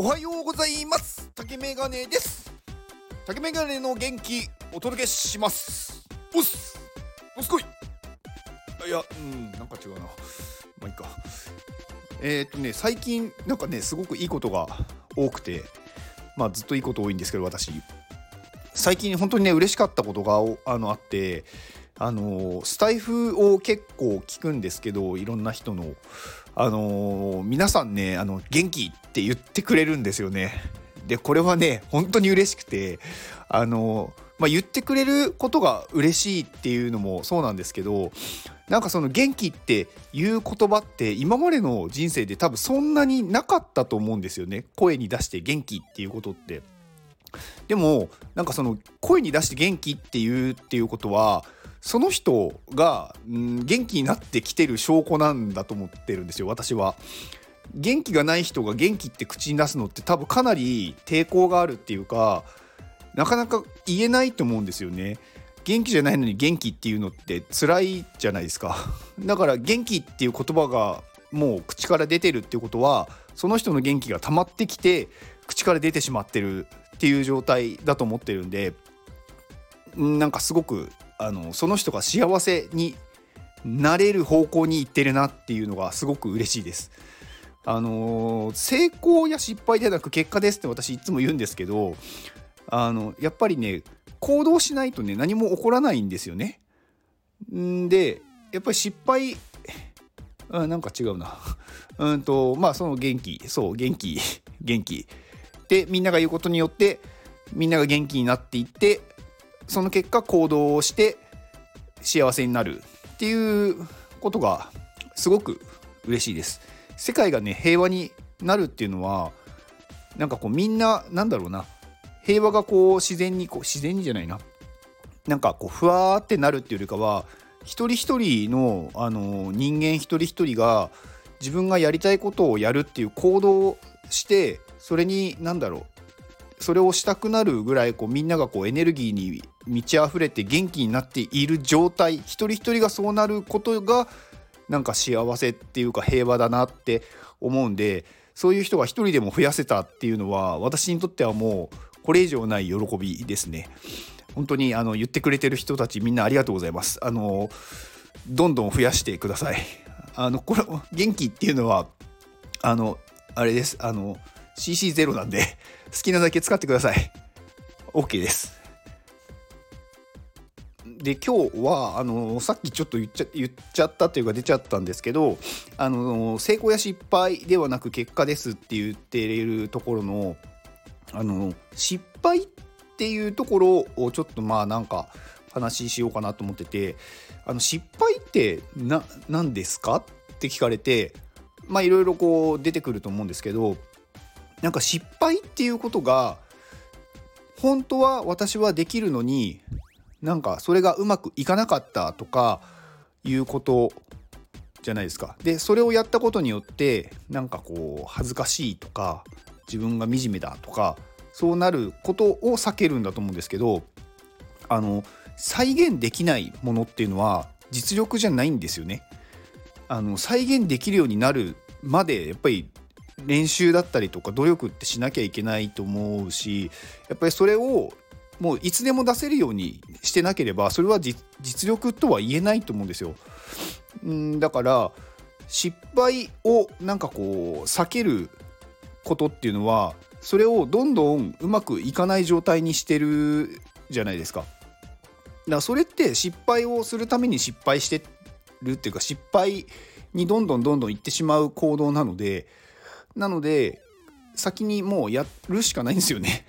おはようございます。竹メガネです。竹メガネの元気お届けします。おっす。おすこい。いやうんなんか違うな。まあいいか。えー、っとね最近なんかねすごくいいことが多くてまあずっといいこと多いんですけど私。最近本当にね嬉しかったことがあのあってあのスタイフを結構聞くんですけどいろんな人の。あの皆さんねあの元気って言ってくれるんですよね。でこれはね本当に嬉しくてあのまあ、言ってくれることが嬉しいっていうのもそうなんですけどなんかその元気っていう言葉って今までの人生で多分そんなになかったと思うんですよね。声に出して元気っていうことって。でもなんかその声に出して元気っていうっていうことはその人が、うん、元気になってきてる証拠なんだと思ってるんですよ私は。元気がない人が元気って口に出すのって多分かなり抵抗があるっていうかなかなか言えないと思うんですよね。元気じゃないのに元気っていうのって辛いじゃないですか。だから元気っていう言葉がもう口から出てるっていうことはその人の元気が溜まってきて口から出てしまってるっていう状態だと思ってるんでなんかすごくあのその人が幸せになれる方向に行ってるなっていうのがすごく嬉しいです。あの成功や失敗ではなく結果ですって私いつも言うんですけどあのやっぱりね行動しないとね何も起こらないんですよね。んでやっぱり失敗あなんか違うな。うんとまあその元気そう元気元気でみんなが言うことによってみんなが元気になっていってその結果行動をして幸せになるっていうことがすごく嬉しいです。世界がね平和になるっていうのはなんかこうみんななんだろうな。平和がこう自然にこう自然にじゃないな。なんかこうふわーってなるっていうよりかは一人一人のあの人間一人一人が自分がやりたいことをやるっていう行動をしてそれに何だろう。それをしたくなるぐらいこうみんながこうエネルギーに満ち溢れて元気になっている状態一人一人がそうなることがなんか幸せっていうか平和だなって思うんでそういう人が一人でも増やせたっていうのは私にとってはもうこれ以上ない喜びですね。本当にあの言ってくれてる人たちみんなありがとうございます。あのどんどん増やしてください。あのこれ元気っていうのはあのあれですあの CC0 なんで好きなだけ使ってください。OK です。で今日はあのさっきちょっと言っちゃ言っちゃったというか出ちゃったんですけどあの成功や失敗ではなく結果ですって言っているところのあの失敗っていうところをちょっとまあなんか話しようかなと思っててあの失敗って何ですか？って聞かれてまあいろいろこう出てくると思うんですけどなんか失敗っていうことが本当は私はできるのになんかそれがうまくいかなかったとかいうことじゃないですか。でそれをやったことによってなんかこう恥ずかしいとか自分が惨めだとかそうなることを避けるんだと思うんですけどあの再現できないものっていうのは実力じゃないんですよね。あの再現できるようになるまでやっぱり練習だったりとか努力ってしなきゃいけないと思うしやっぱりそれをもういつでも出せるようにしてなければそれは実力とは言えないと思うんですよ。んだから失敗をなんかこう避けることっていうのはそれをどんどんうまくいかない状態にしてるじゃないですか。だからそれって失敗をするために失敗してるっていうか失敗にどんどんどんどんいってしまう行動なのでなので先にもうやるしかないんですよね。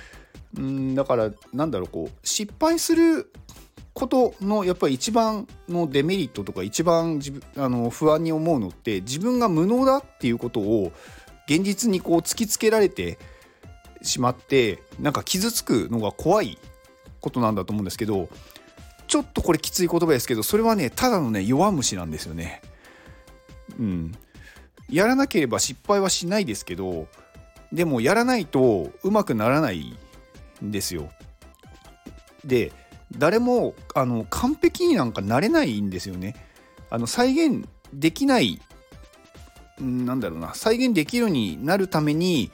うんだからなんだろうこう失敗することのやっぱり一番のデメリットとか一番自分あの不安に思うのって自分が無能だっていうことを現実にこう突きつけられてしまってなんか傷つくのが怖いことなんだと思うんですけどちょっとこれきつい言葉ですけどそれはねただのね弱虫なんですよね。うん、やらなければ失敗はしないですけどでもやらないとうまくならないんですよ。で誰もあの完璧になんかなれないんですよね。あの再現できないなんだろうな再現できるようになるために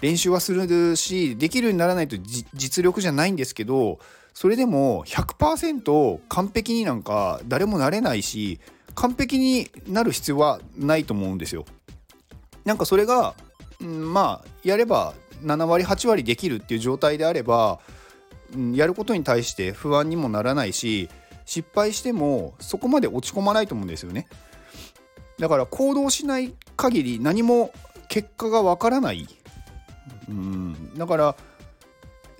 練習はするしできるようにならないと実力じゃないんですけどそれでも100%完璧になんか誰もなれないし完璧になる必要はないと思うんですよ。なんかそれが、うん、まあやれば7割8割できるっていう状態であれば、うん、やることに対して不安にもならないし失敗してもそこまで落ち込まないと思うんですよね。だから行動しない限り何も結果がわからない。うん、だから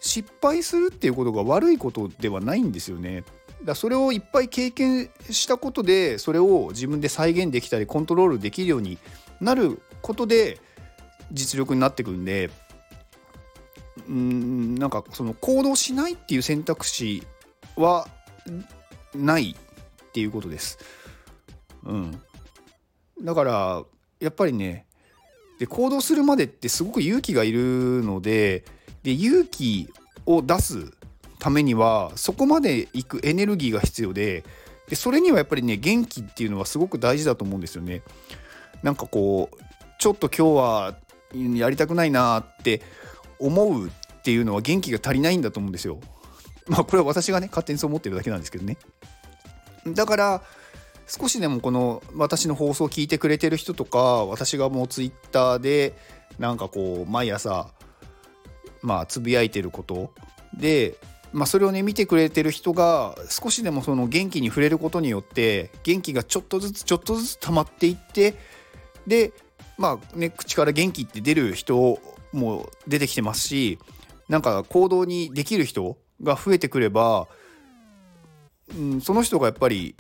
失敗するっていうことが悪いことではないんですよね。だそれをいっぱい経験したことでそれを自分で再現できたりコントロールできるようになることで実力になってくんでうんなんかその行動しないっていう選択肢はないっていうことです。うん、だからやっぱりねで行動するまでってすごく勇気がいるのでで勇気を出すためにはそこまで行くエネルギーが必要ででそれにはやっぱりね元気っていうのはすごく大事だと思うんですよね。なんかこうちょっと今日はやりたくないなって思うっていうのは元気が足りないんだと思うんですよ。まあこれは私がね勝手にそう思ってるだけなんですけどね。だから少しでもこの私の放送を聞いてくれてる人とか私がもうツイッターでなんかこう毎朝まあつぶやいてることでまあ、それをね見てくれてる人が少しでもその元気に触れることによって元気がちょっとずつちょっとずつ溜まっていってでまあね口から元気って出る人も出てきてますしなんか行動にできる人が増えてくれば、うん、その人がやっぱり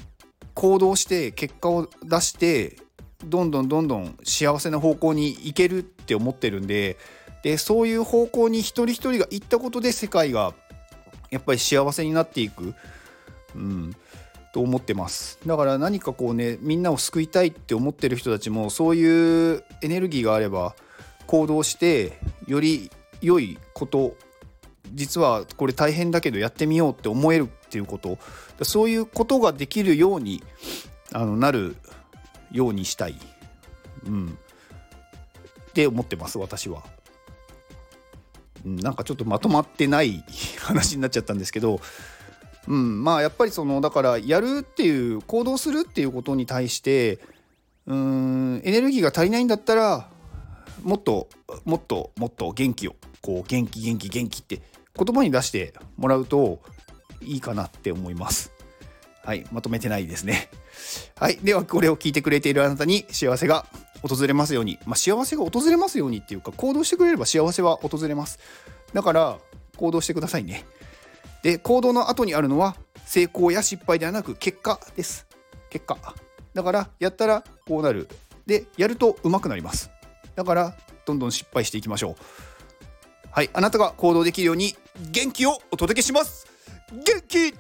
行動して結果を出してどんどんどんどん幸せな方向に行けるって思ってるんででそういう方向に一人一人が行ったことで世界がやっぱり幸せになっていく、うん、と思ってます。だから何かこうねみんなを救いたいって思ってる人たちもそういうエネルギーがあれば行動してより良いこと実はこれ大変だけどやってみようって思えるっていうこと。そういうことができるようにあのなるようにしたい、うん、って思ってます私は。なんかちょっとまとまってない話になっちゃったんですけど、うん、まあやっぱりそのだからやるっていう行動するっていうことに対してうんエネルギーが足りないんだったらもっともっともっと元気をこう元気元気元気って言葉に出してもらうといいかなって思います。はい、まとめてないですね。はい、ではこれを聞いてくれているあなたに幸せが訪れますように、まあ、幸せが訪れますようにっていうか行動してくれれば幸せは訪れます。だから行動してくださいね。で行動の後にあるのは成功や失敗ではなく結果です。結果。だからやったらこうなる。でやると上手くなります。だからどんどん失敗していきましょう。はいあなたが行動できるように元気をお届けします。元気